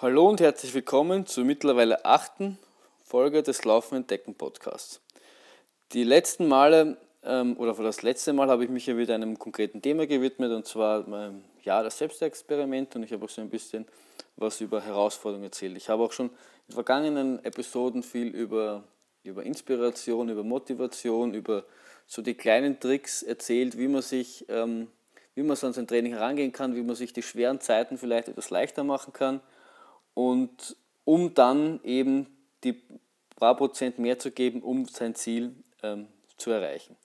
Hallo und herzlich willkommen zur mittlerweile achten Folge des Laufen entdecken Podcasts. Die letzten Male ähm, oder für das letzte Mal habe ich mich ja wieder einem konkreten Thema gewidmet und zwar meinem Jahr des Selbstexperiment und ich habe auch so ein bisschen was über Herausforderungen erzählt. Ich habe auch schon in vergangenen Episoden viel über, über Inspiration, über Motivation, über so die kleinen Tricks erzählt, wie man sich, ähm, wie man so an sein Training herangehen kann, wie man sich die schweren Zeiten vielleicht etwas leichter machen kann und um dann eben die paar Prozent mehr zu geben, um sein Ziel ähm, zu erreichen.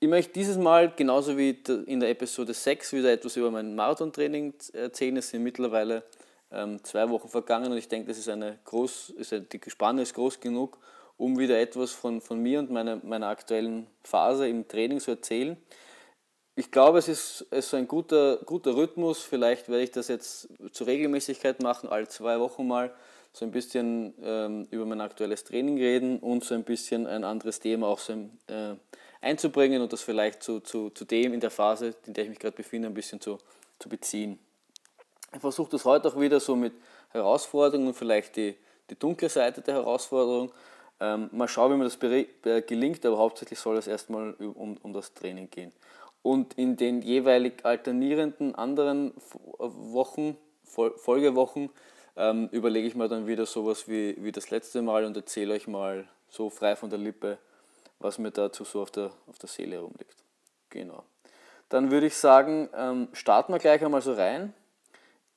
Ich möchte dieses Mal, genauso wie in der Episode 6, wieder etwas über mein Marathontraining erzählen. Es sind mittlerweile ähm, zwei Wochen vergangen und ich denke, das ist eine groß, ist eine, die Spanne ist groß genug, um wieder etwas von, von mir und meiner, meiner aktuellen Phase im Training zu erzählen ich glaube, es ist, es ist ein guter, guter Rhythmus. Vielleicht werde ich das jetzt zur Regelmäßigkeit machen, alle zwei Wochen mal so ein bisschen ähm, über mein aktuelles Training reden und so ein bisschen ein anderes Thema auch so äh, einzubringen und das vielleicht zu, zu, zu dem in der Phase, in der ich mich gerade befinde, ein bisschen zu, zu beziehen. Ich versuche das heute auch wieder so mit Herausforderungen und vielleicht die, die dunkle Seite der Herausforderung. Ähm, mal schauen, wie mir das gelingt, aber hauptsächlich soll es erstmal um, um das Training gehen und in den jeweilig alternierenden anderen Wochen, Folgewochen, ähm, überlege ich mir dann wieder sowas wie, wie das letzte Mal und erzähle euch mal so frei von der Lippe, was mir dazu so auf der, auf der Seele herumliegt. Genau. Dann würde ich sagen, ähm, starten wir gleich einmal so rein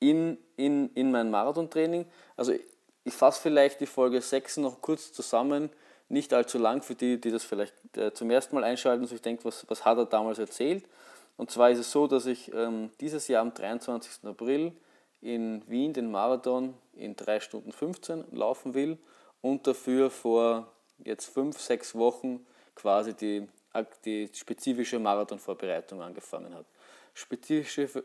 in, in, in mein Marathontraining. Also ich, ich fasse vielleicht die Folge 6 noch kurz zusammen nicht allzu lang für die, die das vielleicht äh, zum ersten Mal einschalten und sich denken, was, was hat er damals erzählt. Und zwar ist es so, dass ich ähm, dieses Jahr am 23. April in Wien den Marathon in 3 Stunden 15 laufen will und dafür vor jetzt 5, 6 Wochen quasi die, die spezifische Marathonvorbereitung angefangen hat. Spezifische,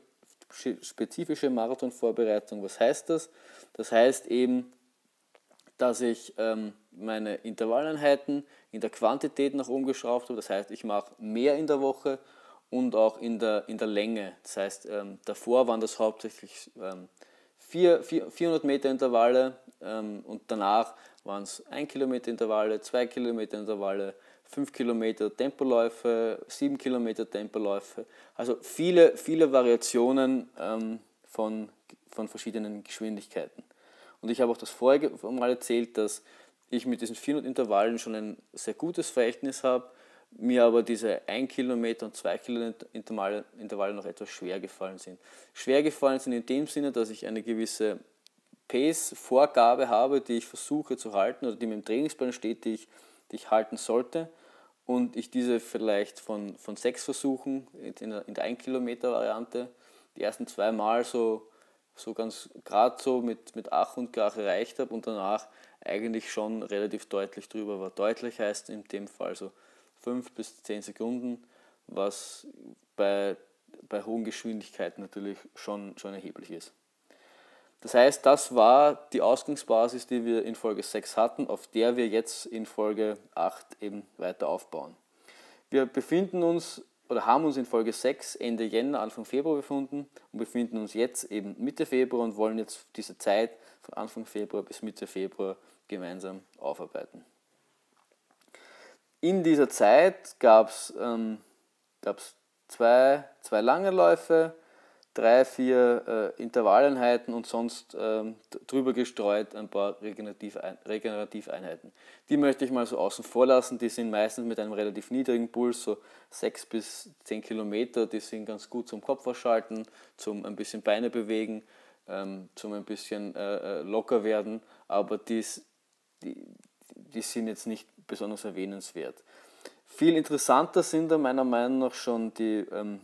spezifische Marathonvorbereitung, was heißt das? Das heißt eben, dass ich ähm, meine Intervalleinheiten in der Quantität nach oben geschraubt habe. Das heißt, ich mache mehr in der Woche und auch in der, in der Länge. Das heißt, ähm, davor waren das hauptsächlich ähm, 4, 4, 400 Meter Intervalle ähm, und danach waren es 1 Kilometer Intervalle, 2 Kilometer Intervalle, 5 Kilometer Tempoläufe, 7 Kilometer Tempoläufe. Also viele, viele Variationen ähm, von, von verschiedenen Geschwindigkeiten. Und ich habe auch das vorige Mal erzählt, dass ich mit diesen 400 Intervallen schon ein sehr gutes Verhältnis habe, mir aber diese 1 Kilometer und 2 Kilometer Intervalle, noch etwas schwer gefallen sind. Schwer gefallen sind in dem Sinne, dass ich eine gewisse Pace-Vorgabe habe, die ich versuche zu halten oder die mir im Trainingsplan steht, die ich, die ich halten sollte und ich diese vielleicht von, von sechs Versuchen in der, in der 1 Kilometer Variante die ersten zwei Mal so so ganz gerade so mit, mit Ach und Krach erreicht habe und danach eigentlich schon relativ deutlich drüber war. Deutlich heißt in dem Fall so 5 bis 10 Sekunden, was bei, bei hohen Geschwindigkeiten natürlich schon, schon erheblich ist. Das heißt, das war die Ausgangsbasis, die wir in Folge 6 hatten, auf der wir jetzt in Folge 8 eben weiter aufbauen. Wir befinden uns oder haben uns in Folge 6 Ende Jänner, Anfang Februar befunden und befinden uns jetzt eben Mitte Februar und wollen jetzt diese Zeit von Anfang Februar bis Mitte Februar gemeinsam aufarbeiten. In dieser Zeit gab es ähm, zwei, zwei lange Läufe, drei, vier äh, Intervalleinheiten und sonst ähm, drüber gestreut ein paar Regenerativeinheiten. Die möchte ich mal so außen vor lassen. Die sind meistens mit einem relativ niedrigen Puls, so 6 bis 10 Kilometer. Die sind ganz gut zum Kopf ausschalten, zum ein bisschen Beine bewegen, ähm, zum ein bisschen äh, äh locker werden. Aber dies, die, die sind jetzt nicht besonders erwähnenswert. Viel interessanter sind da meiner Meinung nach schon die, ähm,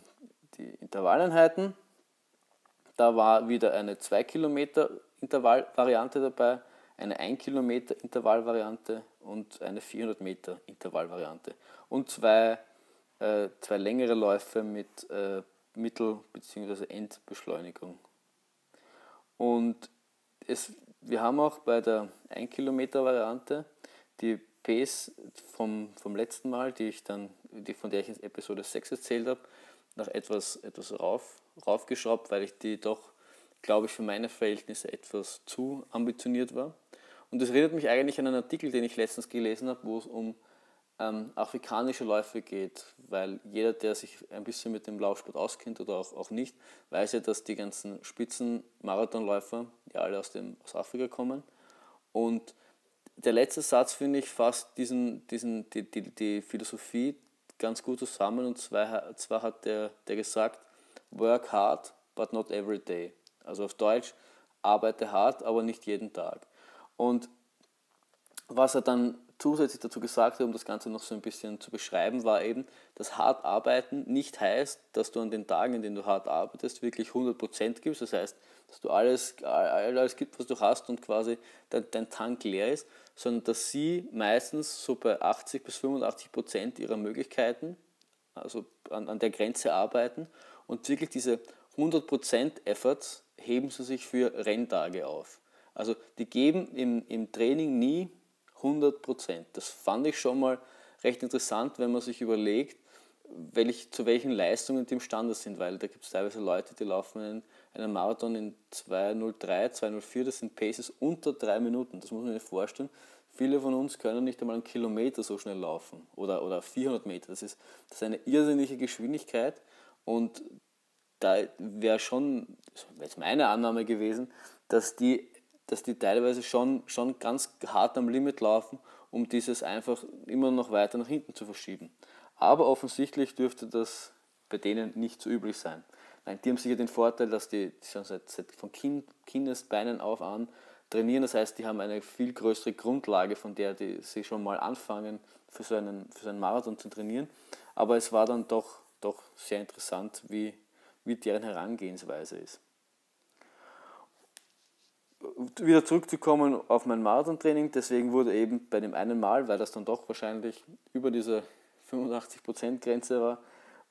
die Intervalleinheiten da war wieder eine 2 Kilometer Intervallvariante dabei, eine 1 Kilometer Intervallvariante und eine 400 Meter Intervallvariante. Und zwei, äh, zwei längere Läufe mit äh, Mittel- bzw. Endbeschleunigung. Und es, wir haben auch bei der 1 Kilometer Variante die Pace vom, vom letzten Mal, die ich dann, die, von der ich in Episode 6 erzählt habe, noch etwas, etwas rauf, raufgeschraubt, weil ich die doch glaube ich, für meine Verhältnisse etwas zu ambitioniert war. Und das erinnert mich eigentlich an einen Artikel, den ich letztens gelesen habe, wo es um ähm, afrikanische Läufe geht, weil jeder, der sich ein bisschen mit dem Laufsport auskennt oder auch, auch nicht, weiß ja, dass die ganzen Spitzen-Marathonläufer ja alle aus, dem, aus Afrika kommen. Und der letzte Satz, finde ich, fasst diesen, diesen, die, die, die Philosophie ganz gut zusammen. Und zwar, zwar hat der, der gesagt, work hard, but not every day. Also auf Deutsch, arbeite hart, aber nicht jeden Tag. Und was er dann zusätzlich dazu gesagt hat, um das Ganze noch so ein bisschen zu beschreiben, war eben, dass hart arbeiten nicht heißt, dass du an den Tagen, in denen du hart arbeitest, wirklich 100% gibst. Das heißt, dass du alles, alles gibst, was du hast und quasi dein, dein Tank leer ist, sondern dass sie meistens so bei 80 bis 85% ihrer Möglichkeiten, also an, an der Grenze arbeiten und wirklich diese 100% Efforts heben sie sich für Renntage auf. Also die geben im, im Training nie 100 Prozent. Das fand ich schon mal recht interessant, wenn man sich überlegt, welch, zu welchen Leistungen die imstande sind, weil da gibt es teilweise Leute, die laufen einen, einen Marathon in 203, 204, das sind Paces unter drei Minuten. Das muss man sich vorstellen. Viele von uns können nicht einmal einen Kilometer so schnell laufen oder, oder 400 Meter. Das ist, das ist eine irrsinnige Geschwindigkeit und da wäre schon, wäre jetzt meine Annahme gewesen, dass die dass die teilweise schon, schon ganz hart am Limit laufen, um dieses einfach immer noch weiter nach hinten zu verschieben. Aber offensichtlich dürfte das bei denen nicht so üblich sein. Nein, die haben sicher den Vorteil, dass die schon seit, seit von kind, Kindesbeinen auf an trainieren. Das heißt, die haben eine viel größere Grundlage, von der die, sie schon mal anfangen, für so, einen, für so einen Marathon zu trainieren. Aber es war dann doch, doch sehr interessant, wie, wie deren Herangehensweise ist wieder zurückzukommen auf mein Marathon-Training, deswegen wurde eben bei dem einen Mal, weil das dann doch wahrscheinlich über diese 85%-Grenze war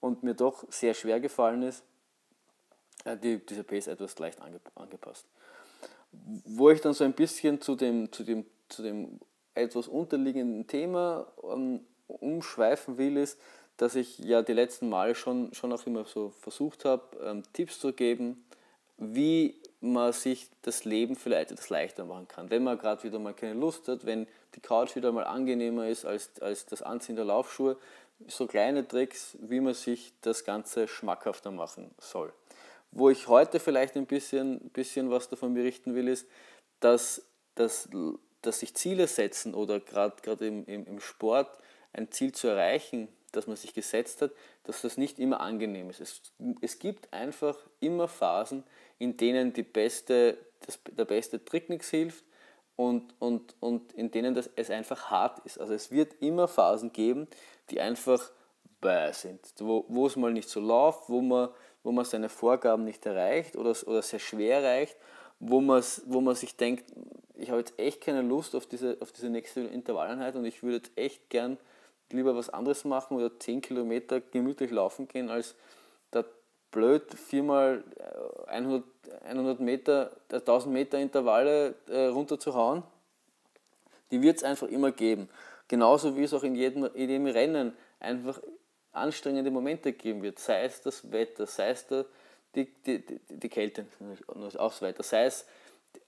und mir doch sehr schwer gefallen ist, äh, die, diese Pace etwas leicht angepasst. Wo ich dann so ein bisschen zu dem, zu dem, zu dem etwas unterliegenden Thema um, umschweifen will, ist, dass ich ja die letzten Male schon, schon auch immer so versucht habe, ähm, Tipps zu geben, wie man sich das Leben vielleicht etwas leichter machen kann. Wenn man gerade wieder mal keine Lust hat, wenn die Couch wieder mal angenehmer ist als, als das Anziehen der Laufschuhe, so kleine Tricks, wie man sich das Ganze schmackhafter machen soll. Wo ich heute vielleicht ein bisschen, bisschen was davon berichten will, ist, dass, dass, dass sich Ziele setzen oder gerade im, im, im Sport ein Ziel zu erreichen, das man sich gesetzt hat, dass das nicht immer angenehm ist. Es, es gibt einfach immer Phasen, in denen die beste, das, der beste Trick nichts hilft und, und, und in denen das, es einfach hart ist. Also es wird immer Phasen geben, die einfach bäh sind, wo, es mal nicht so läuft, wo man, wo man seine Vorgaben nicht erreicht oder, oder sehr schwer erreicht, wo, wo man sich denkt, ich habe jetzt echt keine Lust auf diese, auf diese nächste Intervalleinheit und ich würde jetzt echt gern lieber was anderes machen oder 10 Kilometer gemütlich laufen gehen, als blöd, viermal 100, äh, 100 Meter, 1000 äh, Meter Intervalle äh, runterzuhauen, die wird es einfach immer geben. Genauso wie es auch in jedem, in jedem Rennen einfach anstrengende Momente geben wird. Sei es das Wetter, sei es die, die, die, die Kälte, auch so weiter, sei es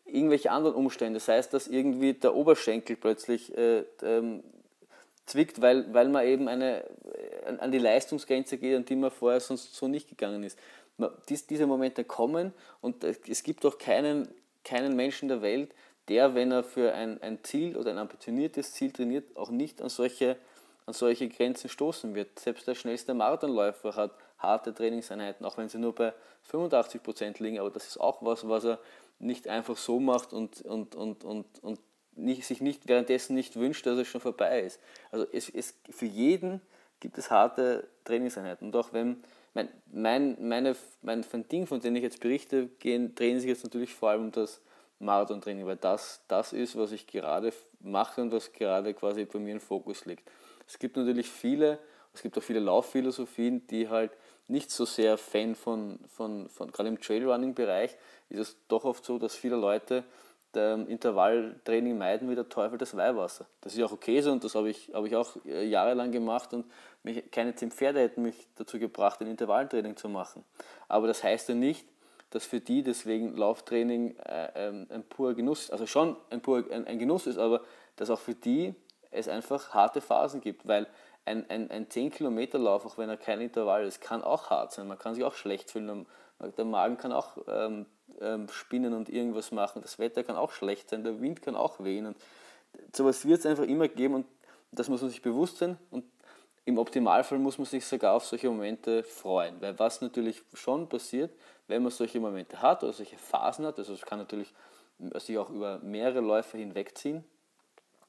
irgendwelche anderen Umstände, sei es, dass irgendwie der Oberschenkel plötzlich äh, ähm, zwickt, weil, weil man eben eine, an die Leistungsgrenze geht, an die man vorher sonst so nicht gegangen ist. Dies, diese Momente kommen und es gibt auch keinen, keinen Menschen der Welt, der, wenn er für ein, ein Ziel oder ein ambitioniertes Ziel trainiert, auch nicht an solche, an solche Grenzen stoßen wird. Selbst der schnellste Marathonläufer hat harte Trainingseinheiten, auch wenn sie nur bei 85% liegen, aber das ist auch was, was er nicht einfach so macht und, und, und, und, und nicht, sich nicht, währenddessen nicht wünscht, dass es schon vorbei ist. Also es, es, für jeden gibt es harte Trainingseinheiten. Und auch wenn mein, mein, meine, mein, Ding, von dem ich jetzt berichte, gehen, drehen sich jetzt natürlich vor allem um das Marathon-Training, weil das das ist, was ich gerade mache und was gerade quasi bei mir im Fokus liegt. Es gibt natürlich viele, es gibt auch viele Laufphilosophien, die halt nicht so sehr Fan von, von, von gerade im Trailrunning-Bereich ist es doch oft so, dass viele Leute Intervalltraining meiden wie der Teufel das Weihwasser. Das ist auch okay so und das habe ich, habe ich auch äh, jahrelang gemacht und mich, keine zehn Pferde hätten mich dazu gebracht, ein Intervalltraining zu machen. Aber das heißt ja nicht, dass für die deswegen Lauftraining äh, ähm, ein purer Genuss, also schon ein, pur, ein, ein Genuss ist, aber dass auch für die es einfach harte Phasen gibt, weil ein, ein, ein 10-Kilometer-Lauf, auch wenn er kein Intervall ist, kann auch hart sein. Man kann sich auch schlecht fühlen. Der Magen kann auch ähm, ähm, spinnen und irgendwas machen. Das Wetter kann auch schlecht sein. Der Wind kann auch wehen. Und sowas wird es einfach immer geben und das muss man sich bewusst sein. Und im Optimalfall muss man sich sogar auf solche Momente freuen. Weil was natürlich schon passiert, wenn man solche Momente hat oder solche Phasen hat, also es kann natürlich sich auch über mehrere Läufe hinwegziehen,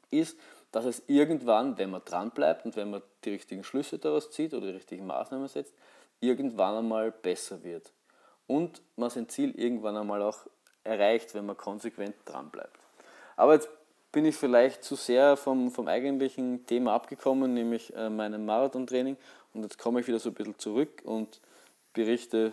ist, dass es irgendwann, wenn man dran bleibt und wenn man die richtigen Schlüsse daraus zieht oder die richtigen Maßnahmen setzt, irgendwann einmal besser wird. Und man sein Ziel irgendwann einmal auch erreicht, wenn man konsequent dran bleibt. Aber jetzt bin ich vielleicht zu sehr vom, vom eigentlichen Thema abgekommen, nämlich äh, meinem Marathontraining. Und jetzt komme ich wieder so ein bisschen zurück und berichte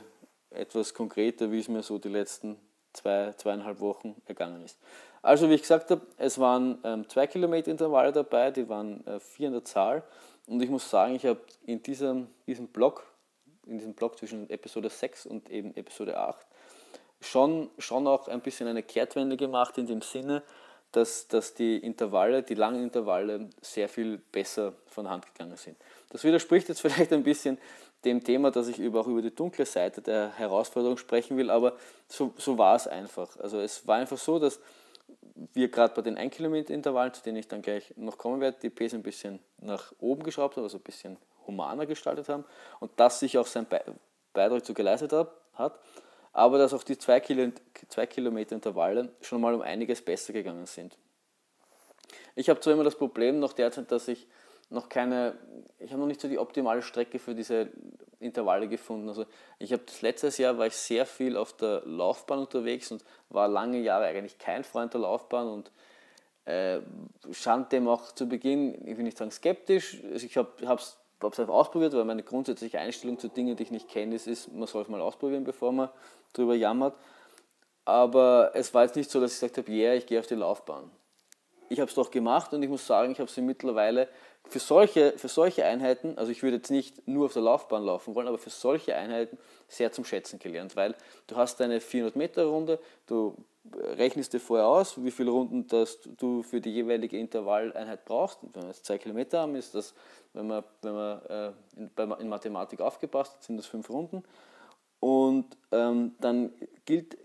etwas konkreter, wie es mir so die letzten zwei, zweieinhalb Wochen ergangen ist. Also wie ich gesagt habe, es waren ähm, zwei Kilometer Intervalle dabei, die waren äh, vier in der Zahl. Und ich muss sagen, ich habe in diesem, diesem Block, in diesem Block zwischen Episode 6 und eben Episode 8, schon, schon auch ein bisschen eine Kehrtwende gemacht in dem Sinne, dass, dass die Intervalle, die langen Intervalle sehr viel besser von Hand gegangen sind. Das widerspricht jetzt vielleicht ein bisschen dem Thema, dass ich über, auch über die dunkle Seite der Herausforderung sprechen will, aber so, so war es einfach. Also es war einfach so, dass wir gerade bei den 1 Kilometer Intervallen, zu denen ich dann gleich noch kommen werde, die Pace ein bisschen nach oben geschraubt haben, also ein bisschen humaner gestaltet haben und das sich auch sein Beitrag zu geleistet hat, aber dass auch die 2 Kilometer Intervalle schon mal um einiges besser gegangen sind. Ich habe zwar immer das Problem noch derzeit, dass ich noch keine, ich habe noch nicht so die optimale Strecke für diese Intervalle gefunden. Also ich habe das letztes Jahr war ich sehr viel auf der Laufbahn unterwegs und war lange Jahre eigentlich kein Freund der Laufbahn und äh, stand dem auch zu Beginn, ich will nicht sagen skeptisch, also ich habe es einfach ausprobiert, weil meine grundsätzliche Einstellung zu Dingen, die ich nicht kenne, ist, ist man soll es mal ausprobieren, bevor man darüber jammert. Aber es war jetzt nicht so, dass ich gesagt habe, yeah, ich gehe auf die Laufbahn. Ich habe es doch gemacht und ich muss sagen, ich habe sie mittlerweile für solche, für solche Einheiten, also ich würde jetzt nicht nur auf der Laufbahn laufen wollen, aber für solche Einheiten sehr zum Schätzen gelernt, weil du hast deine 400 Meter Runde, du rechnest dir vorher aus, wie viele Runden das du für die jeweilige Intervalleinheit brauchst. Wenn wir jetzt zwei Kilometer haben, ist das, wenn man, wenn man äh, in, in Mathematik aufgepasst hat, sind das fünf Runden. Und ähm, dann gilt,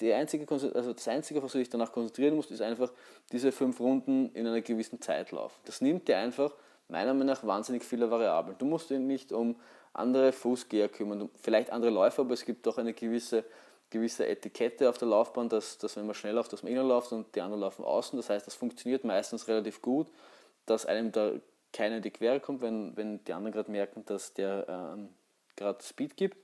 die einzige, also das Einzige, was du dich danach konzentrieren musst, ist einfach diese fünf Runden in einer gewissen Zeit laufen. Das nimmt dir einfach meiner Meinung nach wahnsinnig viele Variablen. Du musst dich nicht um andere Fußgeher kümmern, vielleicht andere Läufer, aber es gibt doch eine gewisse, gewisse Etikette auf der Laufbahn, dass, dass wenn man schnell läuft, dass man innen läuft und die anderen laufen außen. Das heißt, das funktioniert meistens relativ gut, dass einem da keiner in die Quere kommt, wenn, wenn die anderen gerade merken, dass der ähm, gerade Speed gibt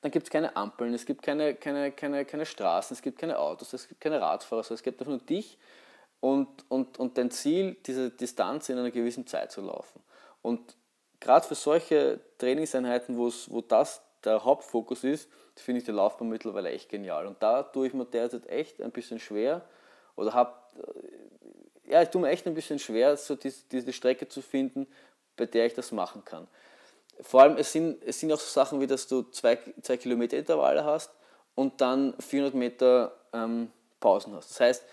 dann gibt es keine Ampeln, es gibt keine, keine, keine, keine Straßen, es gibt keine Autos, es gibt keine Radfahrer, es gibt einfach nur dich und, und, und dein Ziel, diese Distanz in einer gewissen Zeit zu laufen. Und gerade für solche Trainingseinheiten, wo das der Hauptfokus ist, finde ich die Laufbahn mittlerweile echt genial. Und da tue ich mir derzeit echt ein bisschen schwer oder habe, äh, ja, ich tue mir echt ein bisschen schwer, so diese, diese Strecke zu finden, bei der ich das machen kann vor allem, es sind, es sind auch so Sachen wie, dass du zwei, Kilometer Intervalle hast und dann 400 Meter ähm, Pausen hast. Das heißt,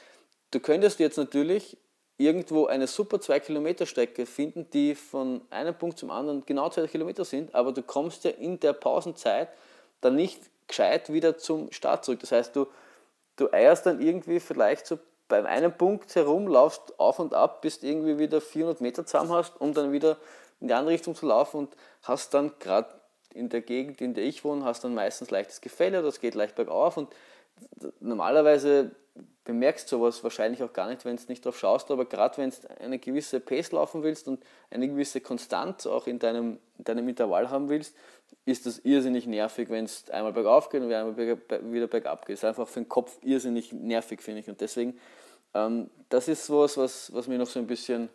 du könntest jetzt natürlich irgendwo eine super 2 Kilometer Strecke finden, die von einem Punkt zum anderen genau 2 Kilometer sind, aber du kommst ja in der Pausenzeit dann nicht gescheit wieder zum Start zurück. Das heißt, du, du eierst dann irgendwie vielleicht so beim einen Punkt herum, laufst auf und ab, bis du irgendwie wieder 400 Meter zusammen hast, um dann wieder in die andere Richtung zu laufen und hast dann gerade in der Gegend, in der ich wohne, hast dann meistens leichtes Gefälle, das geht leicht bergauf und normalerweise bemerkst du sowas wahrscheinlich auch gar nicht, wenn du nicht drauf schaust, aber gerade wenn du eine gewisse Pace laufen willst und eine gewisse Konstanz auch in deinem, in deinem Intervall haben willst, ist das irrsinnig nervig, wenn es einmal bergauf geht und einmal wieder bergab geht. Das ist einfach für den Kopf irrsinnig nervig, finde ich. Und deswegen, ähm, das ist sowas, was, was mir noch so ein bisschen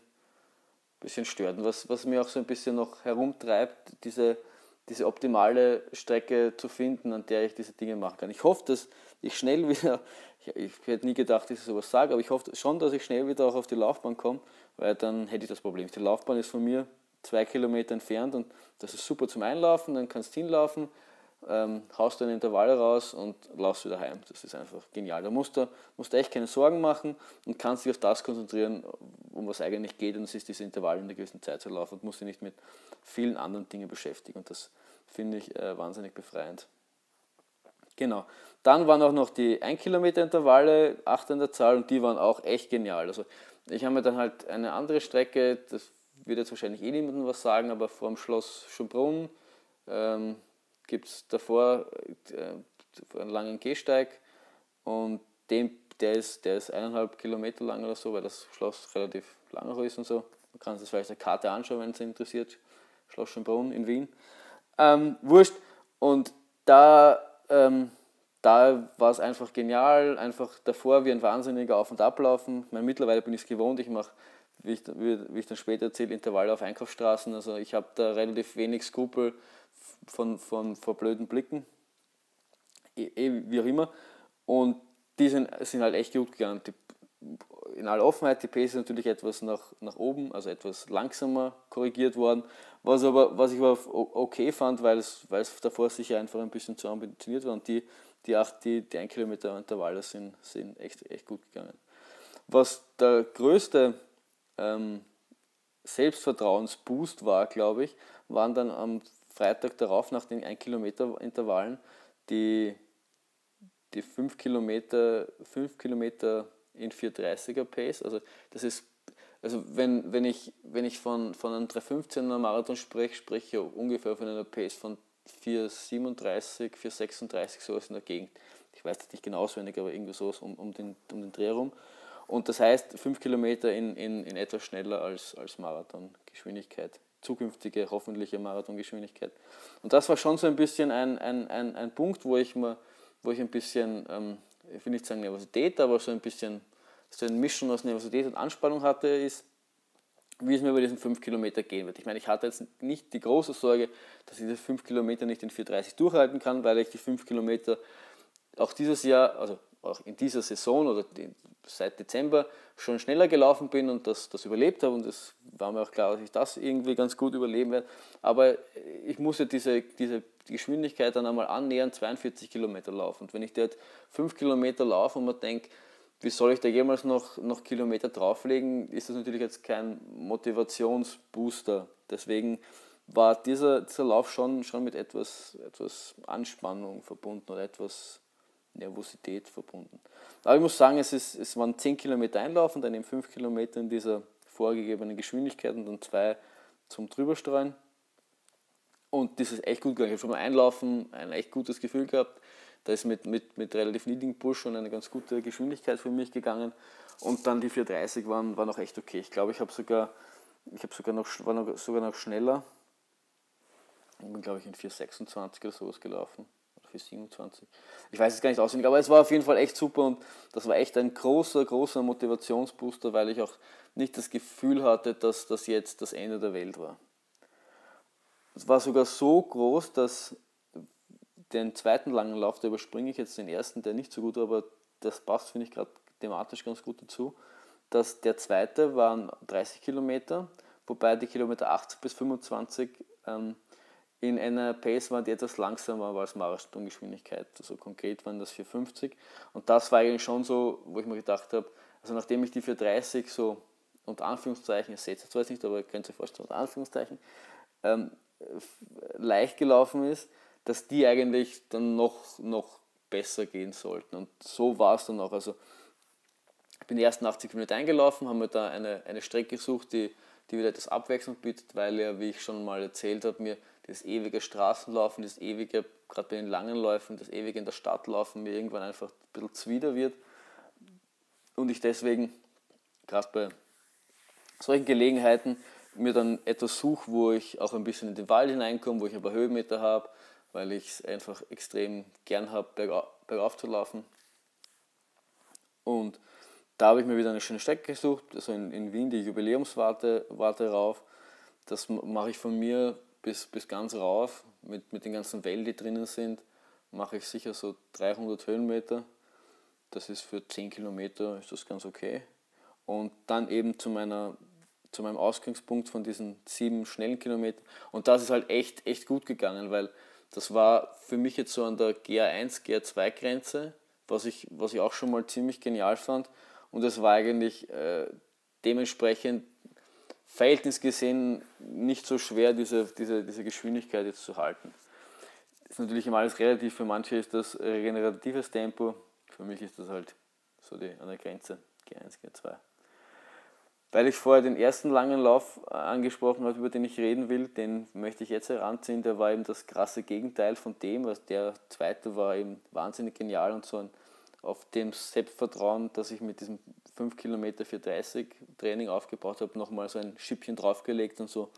bisschen stört. Und was, was mir auch so ein bisschen noch herumtreibt, diese, diese optimale Strecke zu finden, an der ich diese Dinge machen kann. Ich hoffe, dass ich schnell wieder, ich, ich hätte nie gedacht, dass ich sowas sage, aber ich hoffe schon, dass ich schnell wieder auch auf die Laufbahn komme, weil dann hätte ich das Problem. Die Laufbahn ist von mir zwei Kilometer entfernt und das ist super zum Einlaufen, dann kannst du hinlaufen, ähm, haust deine Intervalle raus und laufst wieder heim. Das ist einfach genial. Da musst du, musst du echt keine Sorgen machen und kannst dich auf das konzentrieren, um was eigentlich geht und das ist diese Intervalle in einer gewissen Zeit zu laufen und musst dich nicht mit vielen anderen Dingen beschäftigen und das finde ich äh, wahnsinnig befreiend. Genau. Dann waren auch noch die 1 Kilometer Intervalle, 8 in der Zahl und die waren auch echt genial. Also ich habe mir dann halt eine andere Strecke, das wird jetzt wahrscheinlich eh niemandem was sagen, aber vor dem Schloss Schönbrunn ähm, gibt es davor äh, einen langen Gehsteig und dem, der, ist, der ist eineinhalb Kilometer lang oder so, weil das Schloss relativ lang ist und so. Man kann sich vielleicht eine Karte anschauen, wenn es interessiert. Schloss Schönbrunn in Wien. Ähm, wurscht. Und da, ähm, da war es einfach genial, einfach davor wie ein Wahnsinniger auf und ablaufen. Ich meine, mittlerweile bin ich es gewohnt, ich mache, wie ich, wie ich dann später erzähle, Intervalle auf Einkaufsstraßen. Also ich habe da relativ wenig Skrupel von, von, vor blöden Blicken, e, e, wie auch immer. Und die sind, sind halt echt gut gegangen. Die, in aller Offenheit, die Pace ist natürlich etwas nach, nach oben, also etwas langsamer korrigiert worden, was, aber, was ich aber okay fand, weil es, weil es davor sicher einfach ein bisschen zu ambitioniert war und die, die, 8, die, die 1 Kilometer Intervalle sind, sind echt, echt gut gegangen. Was der größte ähm, Selbstvertrauensboost war, glaube ich, waren dann am Freitag darauf nach den 1 Kilometer Intervallen die, die 5 Kilometer, 5 Kilometer in 430er Pace. Also das ist also wenn, wenn ich, wenn ich von, von einem 315er Marathon spreche, spreche ich ungefähr von einer Pace von 437, 436, sowas in der Gegend. Ich weiß das nicht genau auswendig, aber irgendwie sowas um, um, den, um den Dreh herum. Und das heißt 5 Kilometer in, in, in etwas schneller als, als Marathongeschwindigkeit zukünftige hoffentliche Marathongeschwindigkeit. Und das war schon so ein bisschen ein, ein, ein, ein Punkt, wo ich, mal, wo ich ein bisschen, ähm, ich will nicht sagen Nervosität, aber so ein bisschen so eine Mischung aus Nervosität und Anspannung hatte, ist, wie es mir über diesen 5 Kilometer gehen wird. Ich meine, ich hatte jetzt nicht die große Sorge, dass ich diese 5 Kilometer nicht in 4,30 durchhalten kann, weil ich die 5 Kilometer auch dieses Jahr, also auch in dieser Saison oder seit Dezember schon schneller gelaufen bin und das, das überlebt habe. Und es war mir auch klar, dass ich das irgendwie ganz gut überleben werde. Aber ich musste diese, diese Geschwindigkeit dann einmal annähern, 42 Kilometer laufen. Und wenn ich dort 5 Kilometer laufe und man denkt, wie soll ich da jemals noch, noch Kilometer drauflegen, ist das natürlich jetzt kein Motivationsbooster. Deswegen war dieser, dieser Lauf schon, schon mit etwas, etwas Anspannung verbunden oder etwas Nervosität verbunden. Aber ich muss sagen, es, ist, es waren 10 Kilometer Einlauf und dann eben 5 Kilometer in dieser vorgegebenen Geschwindigkeit und dann zwei zum Drüberstreuen. Und das ist echt gut gegangen. Ich habe schon mal Einlaufen ein echt gutes Gefühl gehabt. Da ist mit, mit, mit relativ niedrigen Push schon eine ganz gute Geschwindigkeit für mich gegangen. Und dann die 430 waren, waren auch echt okay. Ich glaube, ich habe sogar, ich habe sogar noch, war noch, sogar noch schneller. Ich bin, glaube ich, in 426 oder sowas gelaufen für 27. Ich weiß es gar nicht auswendig, aber es war auf jeden Fall echt super und das war echt ein großer, großer Motivationsbooster, weil ich auch nicht das Gefühl hatte, dass das jetzt das Ende der Welt war. Es war sogar so groß, dass den zweiten langen Lauf, da überspringe ich jetzt den ersten, der nicht so gut war, aber das passt, finde ich, gerade thematisch ganz gut dazu, dass der zweite waren 30 Kilometer, wobei die Kilometer 80 bis 25 ähm, in einer Pace waren, die etwas langsamer war als Marathongeschwindigkeit. Also konkret waren das 450. Und das war eigentlich schon so, wo ich mir gedacht habe, also nachdem ich die 430 so unter Anführungszeichen, ich sehe es zwar nicht, aber ihr könnt euch vorstellen, unter Anführungszeichen, ähm, leicht gelaufen ist, dass die eigentlich dann noch, noch besser gehen sollten. Und so war es dann auch. Also ich bin die ersten 80 Minuten eingelaufen, haben mir da eine, eine Strecke gesucht, die, die wieder etwas Abwechslung bietet, weil ja, wie ich schon mal erzählt habe, mir das ewige Straßenlaufen, das ewige, gerade bei den langen Läufen, das ewige in der Stadt laufen mir irgendwann einfach ein bisschen zuwider wird. Und ich deswegen, gerade bei solchen Gelegenheiten, mir dann etwas suche, wo ich auch ein bisschen in den Wald hineinkomme, wo ich aber Höhenmeter habe, weil ich es einfach extrem gern habe, bergauf, bergauf zu laufen. Und da habe ich mir wieder eine schöne Strecke gesucht, also in, in Wien die Jubiläumswarte Warte rauf. Das mache ich von mir bis, bis ganz rauf, mit, mit den ganzen Wellen, die drinnen sind, mache ich sicher so 300 Höhenmeter. Das ist für 10 Kilometer ist das ganz okay. Und dann eben zu, meiner, zu meinem Ausgangspunkt von diesen sieben schnellen Kilometern. Und das ist halt echt, echt gut gegangen, weil das war für mich jetzt so an der GA1, GA2-Grenze, was ich, was ich auch schon mal ziemlich genial fand. Und es war eigentlich äh, dementsprechend Verhältnis gesehen nicht so schwer, diese, diese, diese Geschwindigkeit jetzt zu halten. Das ist natürlich immer alles relativ. Für manche ist das regeneratives Tempo, für mich ist das halt so die, an der Grenze G1, G2. Weil ich vorher den ersten langen Lauf äh, angesprochen habe, über den ich reden will, den möchte ich jetzt heranziehen. Der war eben das krasse Gegenteil von dem, was der zweite war eben wahnsinnig genial und so auf dem Selbstvertrauen, das ich mit diesem 5 Kilometer für 30 Training aufgebaut habe, nochmal so ein Schippchen draufgelegt und so,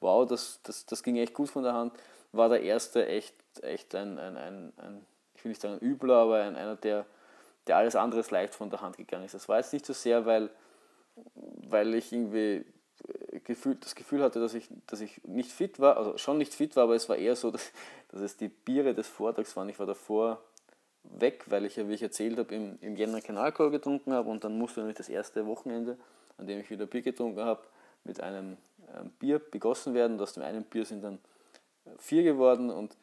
wow, das, das, das ging echt gut von der Hand. War der erste echt, echt ein, ein, ein, ein ich will nicht sagen ein Übler, aber ein, einer, der, der alles andere leicht von der Hand gegangen ist. Das war jetzt nicht so sehr, weil weil ich irgendwie äh, Gefühl, das Gefühl hatte, dass ich, dass ich nicht fit war, also schon nicht fit war, aber es war eher so, dass, dass es die Biere des Vortrags waren. Ich war davor weg, weil ich ja, wie ich erzählt habe, im, im Jänner keinen Alkohol getrunken habe und dann musste nämlich das erste Wochenende, an dem ich wieder Bier getrunken habe, mit einem ähm, Bier begossen werden. Und aus dem einen Bier sind dann äh, vier geworden und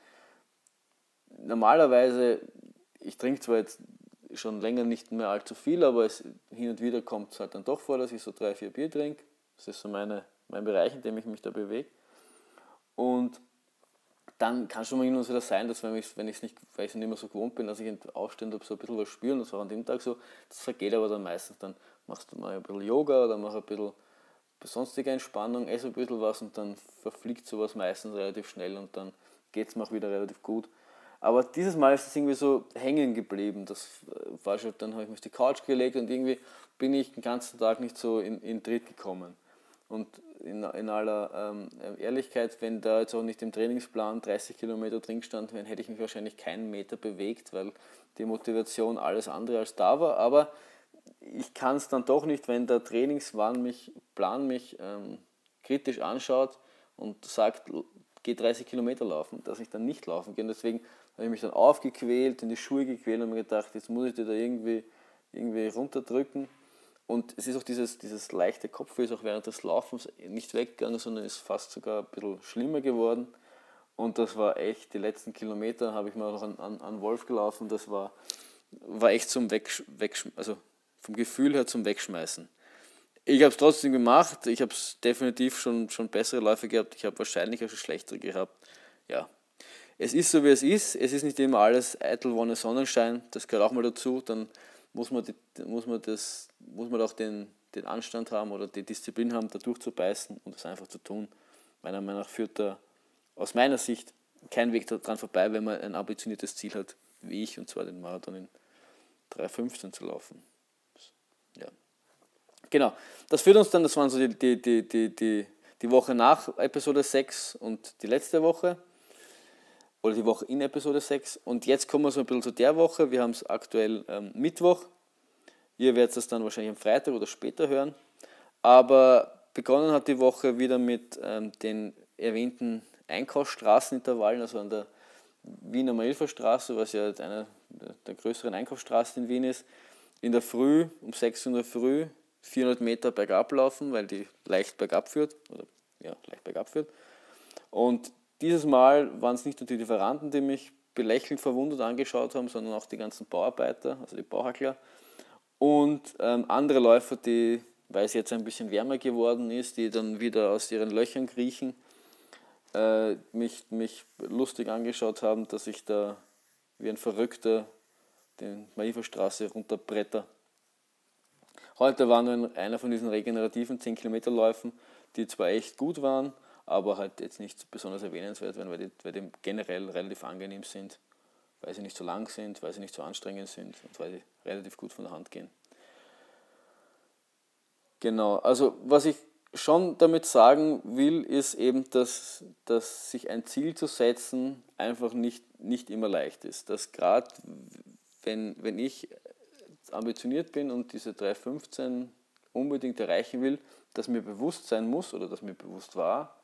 normalerweise, ich trinke zwar jetzt schon länger nicht mehr allzu viel, aber es, hin und wieder kommt es halt dann doch vor, dass ich so drei, vier Bier trinke. Das ist so meine, mein Bereich, in dem ich mich da bewege. Und dann kann es schon mal hin und wieder sein, dass wenn ich, wenn nicht, es nicht mehr so gewohnt bin, dass ich aufstehen habe, so ein bisschen was spüren, das war an dem Tag so, das vergeht aber dann meistens. Dann machst du mal ein bisschen Yoga oder mach ein bisschen sonstige Entspannung, esse ein bisschen was und dann verfliegt sowas meistens relativ schnell und dann geht es mir auch wieder relativ gut. Aber dieses Mal ist es irgendwie so hängen geblieben. Das äh, war schon, dann habe ich mich auf die Couch gelegt und irgendwie bin ich den ganzen Tag nicht so in, in Tritt gekommen. Und in, in aller ähm, Ehrlichkeit, wenn da jetzt auch nicht im Trainingsplan 30 Kilometer drin stand, wären, hätte ich mich wahrscheinlich keinen Meter bewegt, weil die Motivation alles andere als da war. Aber ich kann es dann doch nicht, wenn der Trainingsplan mich, Plan mich ähm, kritisch anschaut und sagt, geh 30 Kilometer laufen, dass ich dann nicht laufen gehe. Und deswegen habe ich mich dann aufgequält, in die Schuhe gequält und mir gedacht, jetzt muss ich dir da irgendwie, irgendwie runterdrücken. Und es ist auch dieses, dieses leichte Kopfweh, ist auch während des Laufens nicht weggegangen, sondern ist fast sogar ein bisschen schlimmer geworden. Und das war echt, die letzten Kilometer habe ich mal noch an, an, an Wolf gelaufen, das war, war echt zum Wegsch also vom Gefühl her zum Wegschmeißen. Ich habe es trotzdem gemacht, ich habe es definitiv schon, schon bessere Läufe gehabt, ich habe wahrscheinlich auch schon schlechtere gehabt. Ja, es ist so, wie es ist. Es ist nicht immer alles eitel Wonne Sonnenschein. Das gehört auch mal dazu. Dann muss man, muss man, das, muss man auch den, den Anstand haben oder die Disziplin haben, da durchzubeißen und das einfach zu tun. Meiner Meinung nach führt da aus meiner Sicht kein Weg daran vorbei, wenn man ein ambitioniertes Ziel hat, wie ich, und zwar den Marathon in 3,15 zu laufen. Ja. Genau. Das führt uns dann, das waren so die, die, die, die, die Woche nach Episode 6 und die letzte Woche oder die Woche in Episode 6. Und jetzt kommen wir so ein bisschen zu der Woche. Wir haben es aktuell ähm, Mittwoch. Ihr werdet es dann wahrscheinlich am Freitag oder später hören. Aber begonnen hat die Woche wieder mit ähm, den erwähnten Einkaufsstraßenintervallen, also an der Wiener Marilferstraße, was ja eine der größeren Einkaufsstraßen in Wien ist. In der Früh, um 6 Uhr in der Früh, 400 Meter bergab laufen, weil die leicht bergab führt. Oder ja, leicht bergab führt. Und dieses Mal waren es nicht nur die Lieferanten, die mich belächelnd verwundert angeschaut haben, sondern auch die ganzen Bauarbeiter, also die Bauhackler und ähm, andere Läufer, die, weil es jetzt ein bisschen wärmer geworden ist, die dann wieder aus ihren Löchern kriechen, äh, mich, mich lustig angeschaut haben, dass ich da wie ein Verrückter den Maiferstraße runterbretter. Heute war nur einer von diesen regenerativen 10 Kilometer Läufen, die zwar echt gut waren, aber halt jetzt nicht besonders erwähnenswert werden, weil die, weil die generell relativ angenehm sind, weil sie nicht so lang sind, weil sie nicht so anstrengend sind und weil sie relativ gut von der Hand gehen. Genau, also was ich schon damit sagen will, ist eben, dass, dass sich ein Ziel zu setzen einfach nicht, nicht immer leicht ist. Dass gerade wenn, wenn ich ambitioniert bin und diese 315 unbedingt erreichen will, dass mir bewusst sein muss oder dass mir bewusst war,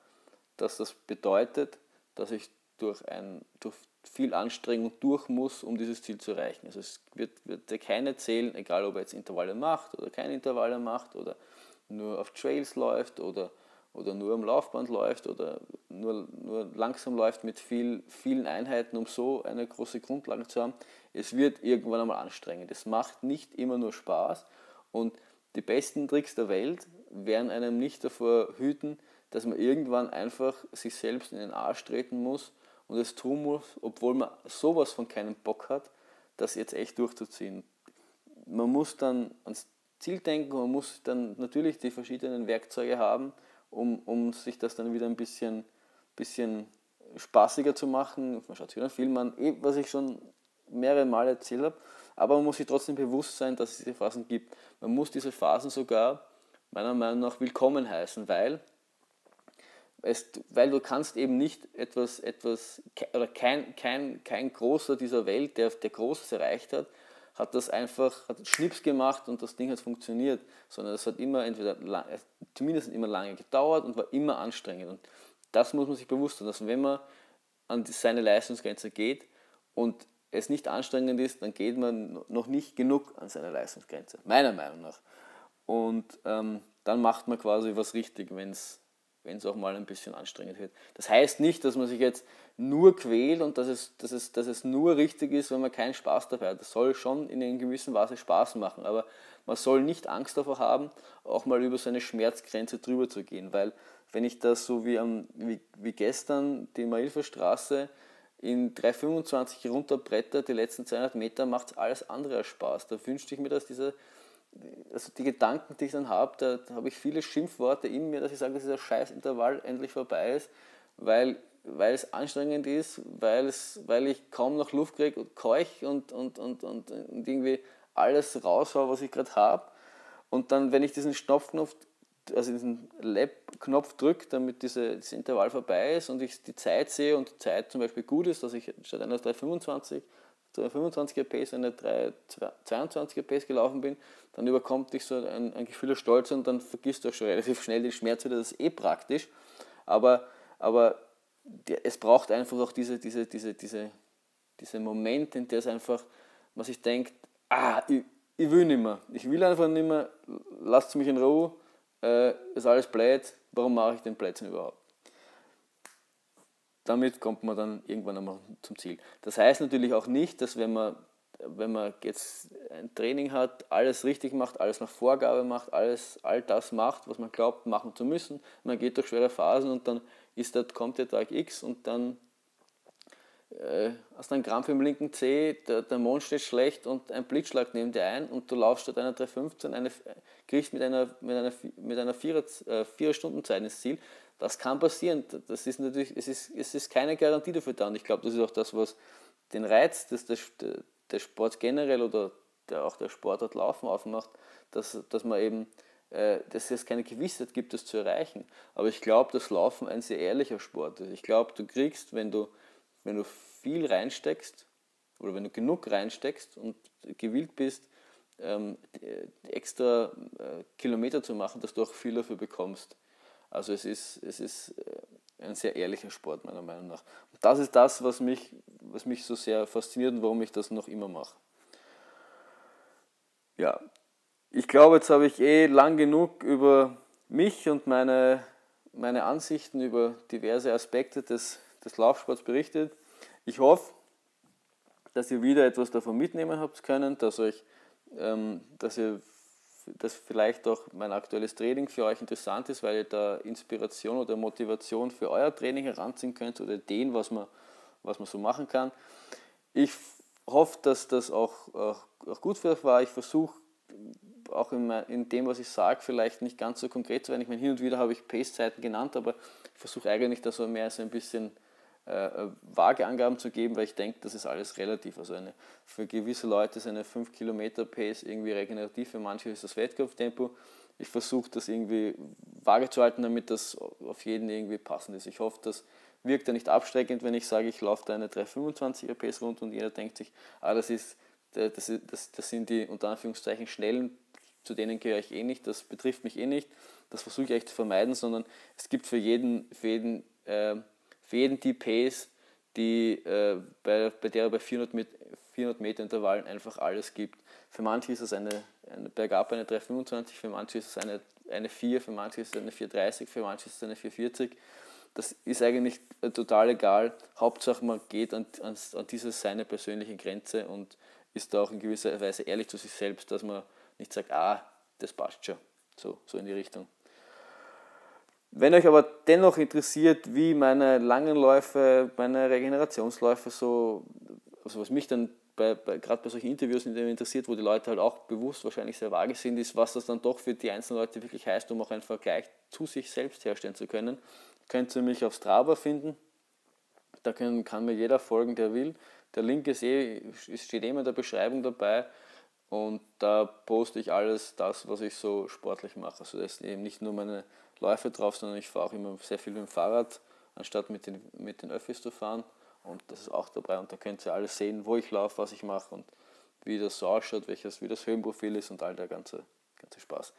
dass das bedeutet, dass ich durch, ein, durch viel Anstrengung durch muss, um dieses Ziel zu erreichen. Also es wird, wird dir keine zählen, egal ob er jetzt Intervalle macht oder keine Intervalle macht oder nur auf Trails läuft oder, oder nur am Laufband läuft oder nur, nur langsam läuft mit viel, vielen Einheiten, um so eine große Grundlage zu haben. Es wird irgendwann einmal anstrengend. Es macht nicht immer nur Spaß und die besten Tricks der Welt werden einem nicht davor hüten, dass man irgendwann einfach sich selbst in den Arsch treten muss und es tun muss, obwohl man sowas von keinen Bock hat, das jetzt echt durchzuziehen. Man muss dann ans Ziel denken, man muss dann natürlich die verschiedenen Werkzeuge haben, um, um sich das dann wieder ein bisschen, bisschen spaßiger zu machen. Man schaut sich einen Film an, eh, was ich schon mehrere Male erzählt habe, aber man muss sich trotzdem bewusst sein, dass es diese Phasen gibt. Man muss diese Phasen sogar meiner Meinung nach willkommen heißen, weil, es, weil du kannst eben nicht etwas, etwas oder kein, kein, kein Großer dieser Welt, der, der Großes erreicht hat, hat das einfach, hat Schnips gemacht und das Ding hat funktioniert, sondern es hat immer entweder, lang, zumindest immer lange gedauert und war immer anstrengend. Und das muss man sich bewusst sein, dass wenn man an seine Leistungsgrenze geht und es nicht anstrengend ist, dann geht man noch nicht genug an seine Leistungsgrenze, meiner Meinung nach. Und ähm, dann macht man quasi was richtig, wenn es wenn es auch mal ein bisschen anstrengend wird. Das heißt nicht, dass man sich jetzt nur quält und dass es, dass, es, dass es nur richtig ist, wenn man keinen Spaß dabei hat. Das soll schon in einer gewissen Weise Spaß machen, aber man soll nicht Angst davor haben, auch mal über seine Schmerzgrenze drüber zu gehen, weil wenn ich das so wie, am, wie, wie gestern die Marilfer Straße in 3,25 runterbretter, die letzten 200 Meter, macht es alles andere als Spaß. Da wünschte ich mir, dass dieser also die Gedanken, die ich dann habe, da, da habe ich viele Schimpfworte in mir, dass ich sage, dass dieser Scheißintervall endlich vorbei ist, weil, weil es anstrengend ist, weil, es, weil ich kaum noch Luft kriege und keuch und, und, und, und, und irgendwie alles raushaue, was ich gerade habe. Und dann, wenn ich diesen Knopfknopf, also diesen Lab-Knopf drücke, damit diese, dieses Intervall vorbei ist und ich die Zeit sehe und die Zeit zum Beispiel gut ist, dass ich statt einer 325 25er Pace, eine 22er Pace gelaufen bin, dann überkommt dich so ein, ein Gefühl der Stolz und dann vergisst du auch schon relativ schnell den Schmerz wieder. Das ist eh praktisch. Aber, aber es braucht einfach auch diese, diese, diese, diese, diese Momente, in der es einfach, man sich denkt, ah, ich, ich will nicht mehr. Ich will einfach nicht mehr, lasst mich in Ruhe, äh, ist alles blöd, warum mache ich den Plätzen überhaupt? Damit kommt man dann irgendwann einmal zum Ziel. Das heißt natürlich auch nicht, dass wenn man, wenn man jetzt ein Training hat, alles richtig macht, alles nach Vorgabe macht, alles, all das macht, was man glaubt machen zu müssen, man geht durch schwere Phasen und dann ist das, kommt der Tag X und dann äh, hast du einen Krampf im linken Zeh, der, der Mond steht schlecht und ein Blitzschlag neben dir ein und du laufst statt einer 315, eine, kriegst mit einer, mit einer, mit einer 4-Stunden-Zeit äh, ins Ziel, das kann passieren. Das ist natürlich, es ist, es ist keine Garantie dafür da. Und ich glaube, das ist auch das, was den Reiz des, des, des Sports generell oder der, auch der Sportart Laufen aufmacht, dass, dass man eben, äh, dass es keine Gewissheit gibt, das zu erreichen. Aber ich glaube, dass Laufen ein sehr ehrlicher Sport ist. Ich glaube, du kriegst, wenn du, wenn du viel reinsteckst oder wenn du genug reinsteckst und gewillt bist, ähm, extra äh, Kilometer zu machen, dass du auch viel dafür bekommst. Also es ist, es ist äh, ein sehr ehrlicher Sport meiner Meinung nach. Und das ist das, was mich, was mich so sehr fasziniert und warum ich das noch immer mache. Ja, ich glaube, jetzt habe ich eh lang genug über mich und meine, meine Ansichten über diverse Aspekte des, des Laufsports berichtet. Ich hoffe, dass ihr wieder etwas davon mitnehmen habt können, dass, euch, ähm, dass ihr dass vielleicht auch mein aktuelles Training für euch interessant ist, weil ihr da Inspiration oder Motivation für euer Training heranziehen könnt oder Ideen, was man, was man so machen kann. Ich hoffe, dass das auch, auch, auch gut für euch war. Ich versuche auch in, in, dem, was ich sage, vielleicht nicht ganz so konkret zu werden. Ich meine, hin und wieder habe ich Pace-Zeiten genannt, aber ich versuche eigentlich da so mehr so ein bisschen äh, äh, vage Angaben zu geben, weil ich denke, das ist alles relativ. Also eine, für gewisse Leute ist eine 5 Kilometer Pace irgendwie regenerativ, für manche ist das Wettkampftempo. Ich versuche das irgendwie vage zu halten, damit das auf jeden irgendwie passend ist. Ich hoffe, das wirkt ja nicht abschreckend, wenn ich sage, ich laufe da eine 325er Pace rund und jeder denkt sich, ah, das, ist, das, das, das sind die unter Anführungszeichen schnellen, zu denen gehöre ich eh nicht, das betrifft mich eh nicht. Das versuche ich eigentlich zu vermeiden, sondern es gibt für jeden, für jeden äh, für jeden die Pace, die, äh, bei, bei der er bei 400 Meter, 400 Meter Intervallen einfach alles gibt. Für manche ist es eine, eine bergab eine 325, für manche ist es eine, eine 4, für manche ist es eine 430, für manche ist es eine 440. Das ist eigentlich total egal. Hauptsache man geht an, an, an diese seine persönliche Grenze und ist da auch in gewisser Weise ehrlich zu sich selbst, dass man nicht sagt, ah, das passt schon. So, so in die Richtung. Wenn euch aber dennoch interessiert, wie meine langen Läufe, meine Regenerationsläufe so, also was mich dann bei, bei, gerade bei solchen Interviews interessiert, wo die Leute halt auch bewusst wahrscheinlich sehr vage sind, ist, was das dann doch für die einzelnen Leute wirklich heißt, um auch einen Vergleich zu sich selbst herstellen zu können. Könnt ihr mich auf Strava finden. Da kann, kann mir jeder folgen, der will. Der Link ist eh, steht eh in der Beschreibung dabei. Und da poste ich alles das, was ich so sportlich mache. Also da ist eben nicht nur meine Läufe drauf, sondern ich fahre auch immer sehr viel mit dem Fahrrad, anstatt mit den, mit den Öffis zu fahren. Und das ist auch dabei und da könnt ihr alles sehen, wo ich laufe, was ich mache und wie das so ausschaut, welches, wie das Höhenprofil ist und all der ganze, ganze Spaß.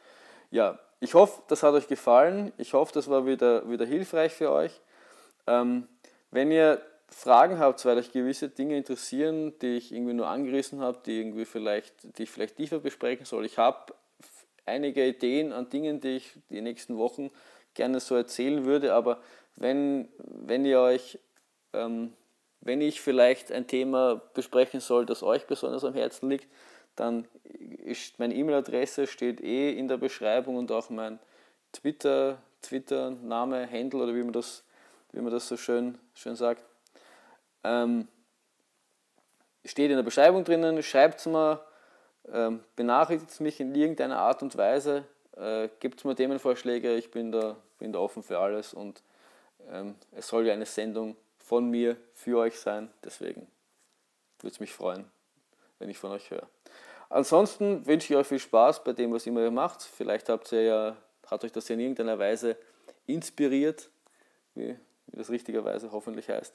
Ja, ich hoffe, das hat euch gefallen. Ich hoffe, das war wieder, wieder hilfreich für euch. Ähm, wenn ihr Fragen habt, weil euch gewisse Dinge interessieren, die ich irgendwie nur angerissen habe, die, irgendwie vielleicht, die ich vielleicht tiefer besprechen soll, ich habe einige Ideen an Dingen, die ich die nächsten Wochen gerne so erzählen würde, aber wenn, wenn ihr euch, ähm, wenn ich vielleicht ein Thema besprechen soll, das euch besonders am Herzen liegt, dann ist meine E-Mail-Adresse steht eh in der Beschreibung und auch mein Twitter, Twitter-Name, Handle oder wie man das, wie man das so schön, schön sagt. Ähm, steht in der Beschreibung drinnen, schreibt es mir, ähm, benachrichtigt mich in irgendeiner Art und Weise, äh, gibt mir Themenvorschläge, ich bin da, bin da offen für alles und ähm, es soll ja eine Sendung von mir für euch sein, deswegen würde es mich freuen, wenn ich von euch höre. Ansonsten wünsche ich euch viel Spaß bei dem, was immer ihr macht. Vielleicht habt ihr ja, hat euch das ja in irgendeiner Weise inspiriert, wie, wie das richtigerweise hoffentlich heißt.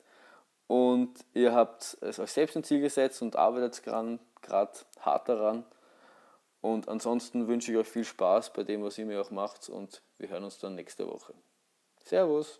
Und ihr habt es euch selbst ein Ziel gesetzt und arbeitet gerade hart daran. Und ansonsten wünsche ich euch viel Spaß bei dem, was ihr mir auch macht und wir hören uns dann nächste Woche. Servus!